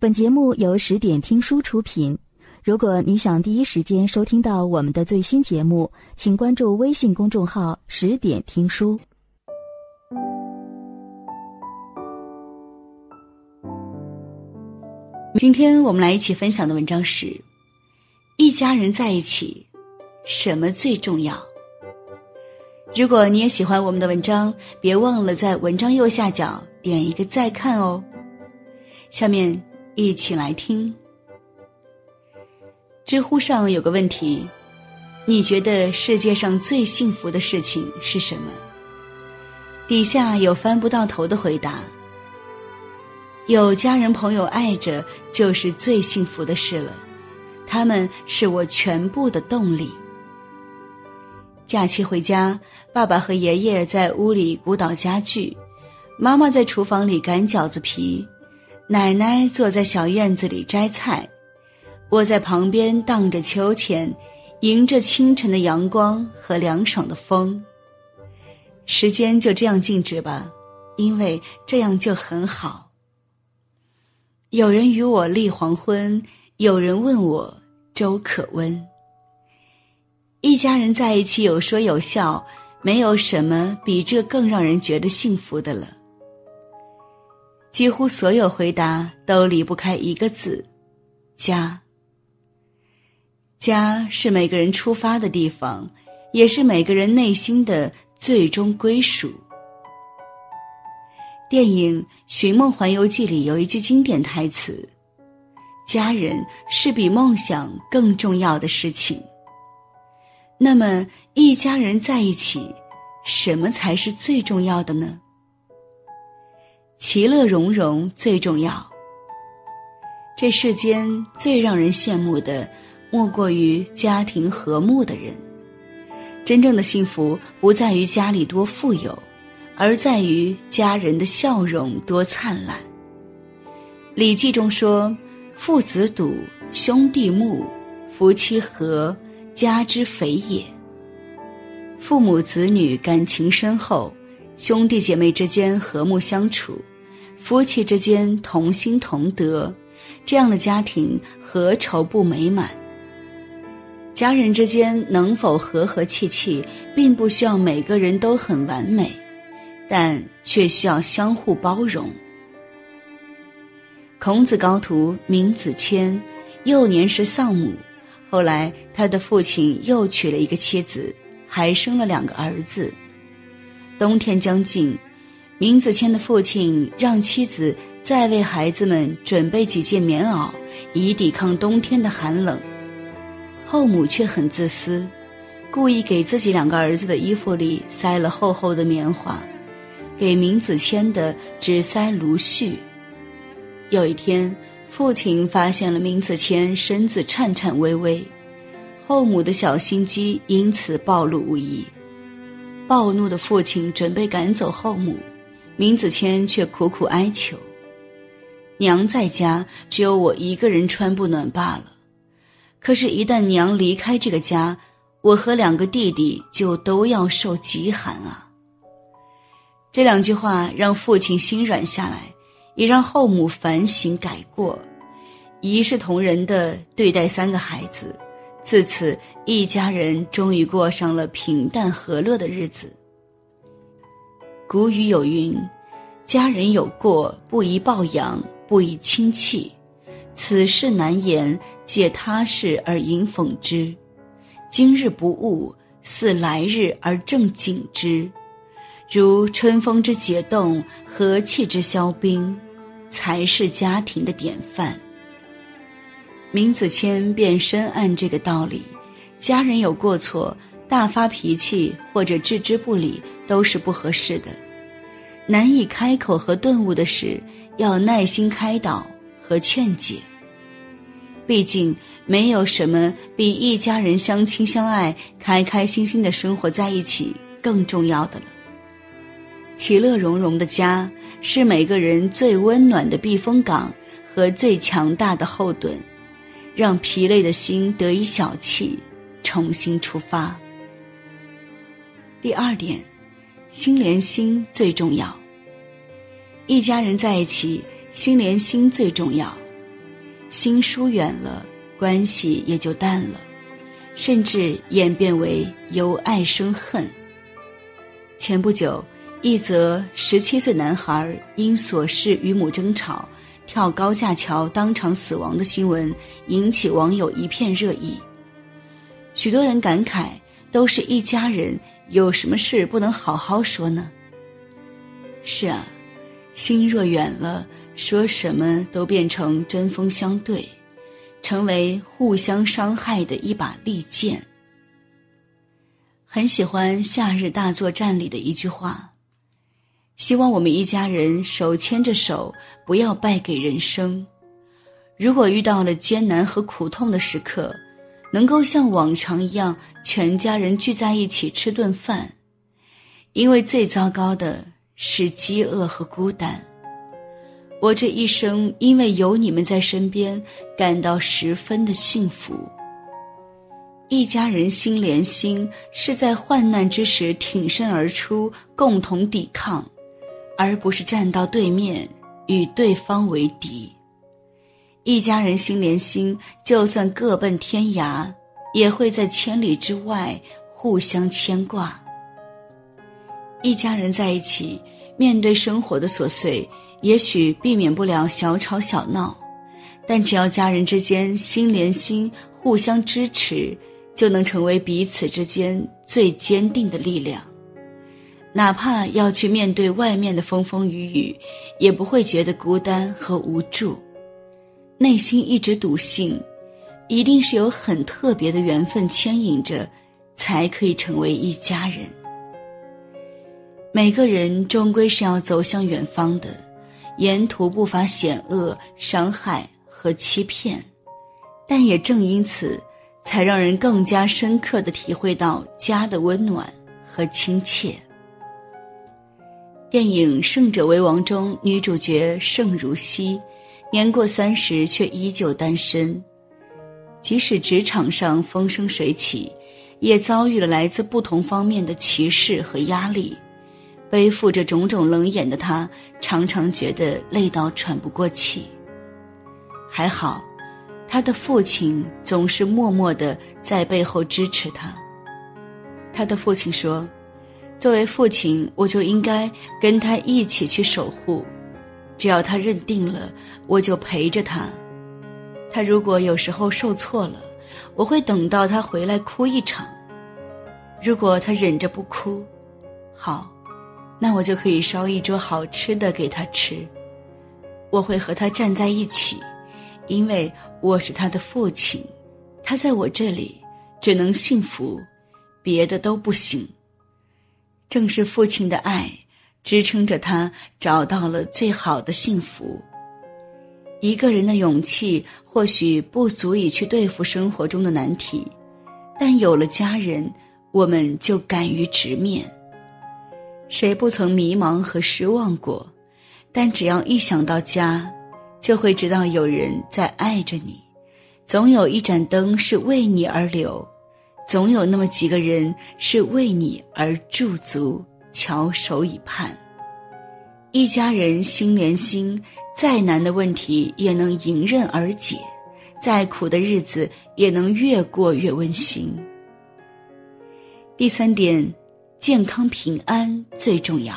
本节目由十点听书出品。如果你想第一时间收听到我们的最新节目，请关注微信公众号“十点听书”。今天我们来一起分享的文章是《一家人在一起，什么最重要》。如果你也喜欢我们的文章，别忘了在文章右下角点一个再看哦。下面。一起来听。知乎上有个问题：你觉得世界上最幸福的事情是什么？底下有翻不到头的回答：有家人朋友爱着就是最幸福的事了，他们是我全部的动力。假期回家，爸爸和爷爷在屋里鼓捣家具，妈妈在厨房里擀饺子皮。奶奶坐在小院子里摘菜，我在旁边荡着秋千，迎着清晨的阳光和凉爽的风。时间就这样静止吧，因为这样就很好。有人与我立黄昏，有人问我粥可温。一家人在一起有说有笑，没有什么比这更让人觉得幸福的了。几乎所有回答都离不开一个字：家。家是每个人出发的地方，也是每个人内心的最终归属。电影《寻梦环游记》里有一句经典台词：“家人是比梦想更重要的事情。”那么，一家人在一起，什么才是最重要的呢？其乐融融最重要。这世间最让人羡慕的，莫过于家庭和睦的人。真正的幸福不在于家里多富有，而在于家人的笑容多灿烂。《礼记》中说：“父子笃，兄弟睦，夫妻和，家之肥也。”父母子女感情深厚，兄弟姐妹之间和睦相处。夫妻之间同心同德，这样的家庭何愁不美满？家人之间能否和和气气，并不需要每个人都很完美，但却需要相互包容。孔子高徒闵子骞，幼年时丧母，后来他的父亲又娶了一个妻子，还生了两个儿子。冬天将近。闵子骞的父亲让妻子再为孩子们准备几件棉袄，以抵抗冬天的寒冷。后母却很自私，故意给自己两个儿子的衣服里塞了厚厚的棉花，给闵子骞的只塞芦絮。有一天，父亲发现了闵子骞身子颤颤巍巍，后母的小心机因此暴露无遗。暴怒的父亲准备赶走后母。闵子骞却苦苦哀求：“娘在家，只有我一个人穿不暖罢了。可是，一旦娘离开这个家，我和两个弟弟就都要受极寒啊。”这两句话让父亲心软下来，也让后母反省改过，一视同仁的对待三个孩子。自此，一家人终于过上了平淡和乐的日子。古语有云：“家人有过，不宜抱养，不宜亲戚。此事难言，借他事而迎讽之。今日不误，似来日而正景之。如春风之解冻，和气之消冰，才是家庭的典范。”闵子骞便深谙这个道理：家人有过错。大发脾气或者置之不理都是不合适的，难以开口和顿悟的事，要耐心开导和劝解。毕竟没有什么比一家人相亲相爱、开开心心的生活在一起更重要的了。其乐融融的家是每个人最温暖的避风港和最强大的后盾，让疲累的心得以小憩，重新出发。第二点，心连心最重要。一家人在一起，心连心最重要。心疏远了，关系也就淡了，甚至演变为由爱生恨。前不久，一则十七岁男孩因琐事与母争吵，跳高架桥当场死亡的新闻，引起网友一片热议。许多人感慨：都是一家人，有什么事不能好好说呢？是啊，心若远了，说什么都变成针锋相对，成为互相伤害的一把利剑。很喜欢《夏日大作战》里的一句话：“希望我们一家人手牵着手，不要败给人生。如果遇到了艰难和苦痛的时刻，能够像往常一样，全家人聚在一起吃顿饭，因为最糟糕的是饥饿和孤单。我这一生因为有你们在身边，感到十分的幸福。”一家人心连心，是在患难之时挺身而出，共同抵抗，而不是站到对面与对方为敌。一家人心连心，就算各奔天涯，也会在千里之外互相牵挂。一家人在一起，面对生活的琐碎，也许避免不了小吵小闹，但只要家人之间心连心，互相支持。就能成为彼此之间最坚定的力量，哪怕要去面对外面的风风雨雨，也不会觉得孤单和无助。内心一直笃信，一定是有很特别的缘分牵引着，才可以成为一家人。每个人终归是要走向远方的，沿途不乏险恶、伤害和欺骗，但也正因此。才让人更加深刻的体会到家的温暖和亲切。电影《胜者为王》中，女主角盛如熙，年过三十却依旧单身，即使职场上风生水起，也遭遇了来自不同方面的歧视和压力，背负着种种冷眼的他，常常觉得累到喘不过气。还好。他的父亲总是默默的在背后支持他。他的父亲说：“作为父亲，我就应该跟他一起去守护。只要他认定了，我就陪着他。他如果有时候受挫了，我会等到他回来哭一场。如果他忍着不哭，好，那我就可以烧一桌好吃的给他吃。我会和他站在一起。”因为我是他的父亲，他在我这里只能幸福，别的都不行。正是父亲的爱支撑着他找到了最好的幸福。一个人的勇气或许不足以去对付生活中的难题，但有了家人，我们就敢于直面。谁不曾迷茫和失望过？但只要一想到家。就会知道有人在爱着你，总有一盏灯是为你而留，总有那么几个人是为你而驻足，翘首以盼。一家人心连心，再难的问题也能迎刃而解，再苦的日子也能越过越温馨。第三点，健康平安最重要。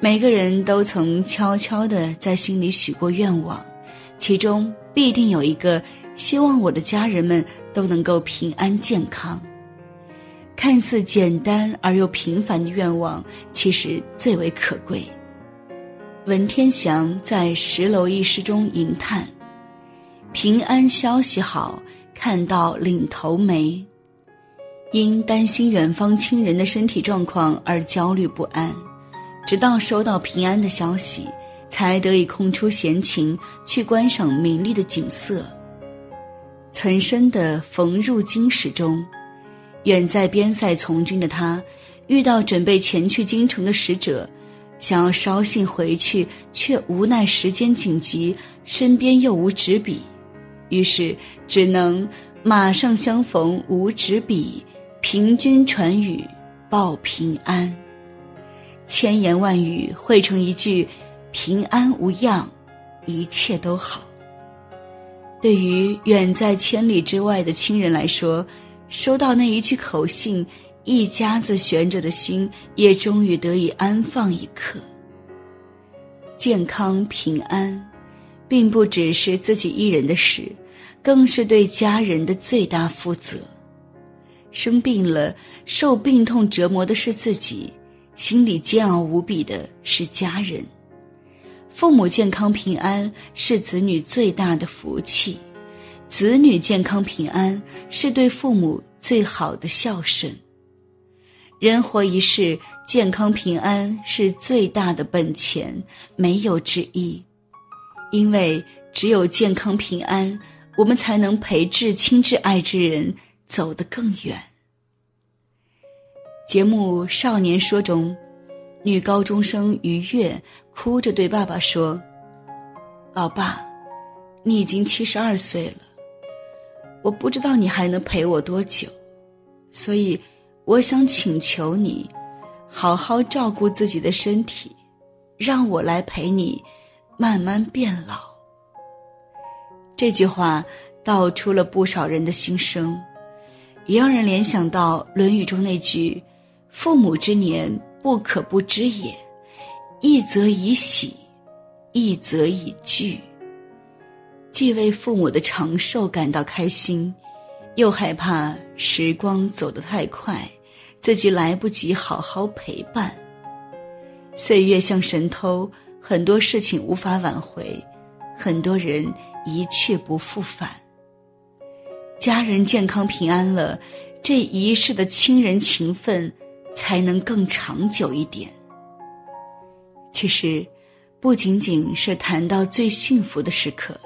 每个人都曾悄悄地在心里许过愿望，其中必定有一个希望我的家人们都能够平安健康。看似简单而又平凡的愿望，其实最为可贵。文天祥在《十楼一诗》中吟叹：“平安消息好，看到领头没。因担心远方亲人的身体状况而焦虑不安。”直到收到平安的消息，才得以空出闲情去观赏明丽的景色。岑参的《逢入京使》中，远在边塞从军的他，遇到准备前去京城的使者，想要捎信回去，却无奈时间紧急，身边又无纸笔，于是只能马上相逢无纸笔，凭君传语报平安。千言万语汇成一句：“平安无恙，一切都好。”对于远在千里之外的亲人来说，收到那一句口信，一家子悬着的心也终于得以安放一刻。健康平安，并不只是自己一人的事，更是对家人的最大负责。生病了，受病痛折磨的是自己，心里煎熬无比的是家人。父母健康平安是子女最大的福气，子女健康平安是对父母最好的孝顺。人活一世，健康平安是最大的本钱，没有之一。因为只有健康平安，我们才能陪至亲至爱之人走得更远。节目《少年说》中。女高中生于月哭着对爸爸说：“老爸，你已经七十二岁了，我不知道你还能陪我多久，所以我想请求你，好好照顾自己的身体，让我来陪你慢慢变老。”这句话道出了不少人的心声，也让人联想到《论语》中那句：“父母之年。”不可不知也，一则以喜，一则以惧。既为父母的长寿感到开心，又害怕时光走得太快，自己来不及好好陪伴。岁月像神偷，很多事情无法挽回，很多人一去不复返。家人健康平安了，这一世的亲人情分。才能更长久一点。其实，不仅仅是谈到最幸福的时刻，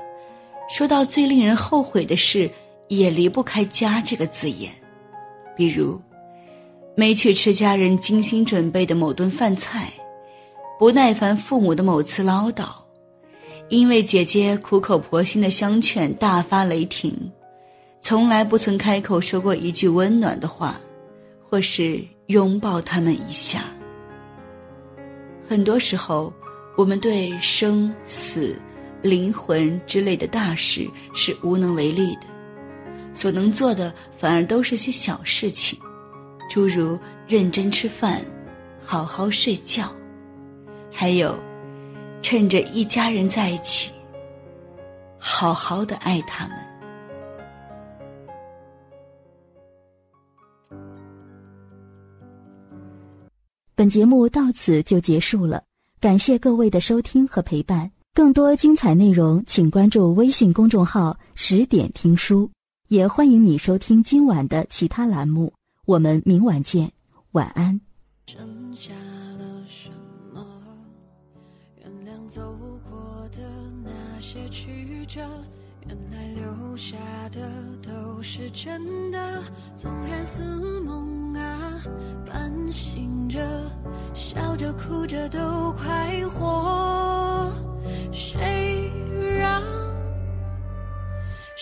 说到最令人后悔的事，也离不开“家”这个字眼。比如，没去吃家人精心准备的某顿饭菜，不耐烦父母的某次唠叨，因为姐姐苦口婆心的相劝大发雷霆，从来不曾开口说过一句温暖的话，或是。拥抱他们一下。很多时候，我们对生死、灵魂之类的大事是无能为力的，所能做的反而都是些小事情，诸如认真吃饭、好好睡觉，还有趁着一家人在一起，好好的爱他们。本节目到此就结束了，感谢各位的收听和陪伴。更多精彩内容，请关注微信公众号“十点听书”，也欢迎你收听今晚的其他栏目。我们明晚见，晚安。剩下了什么？原谅走过的那些曲折。原来留下的都是真的，纵然似梦啊，半醒着，笑着哭着都快活。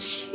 lunch.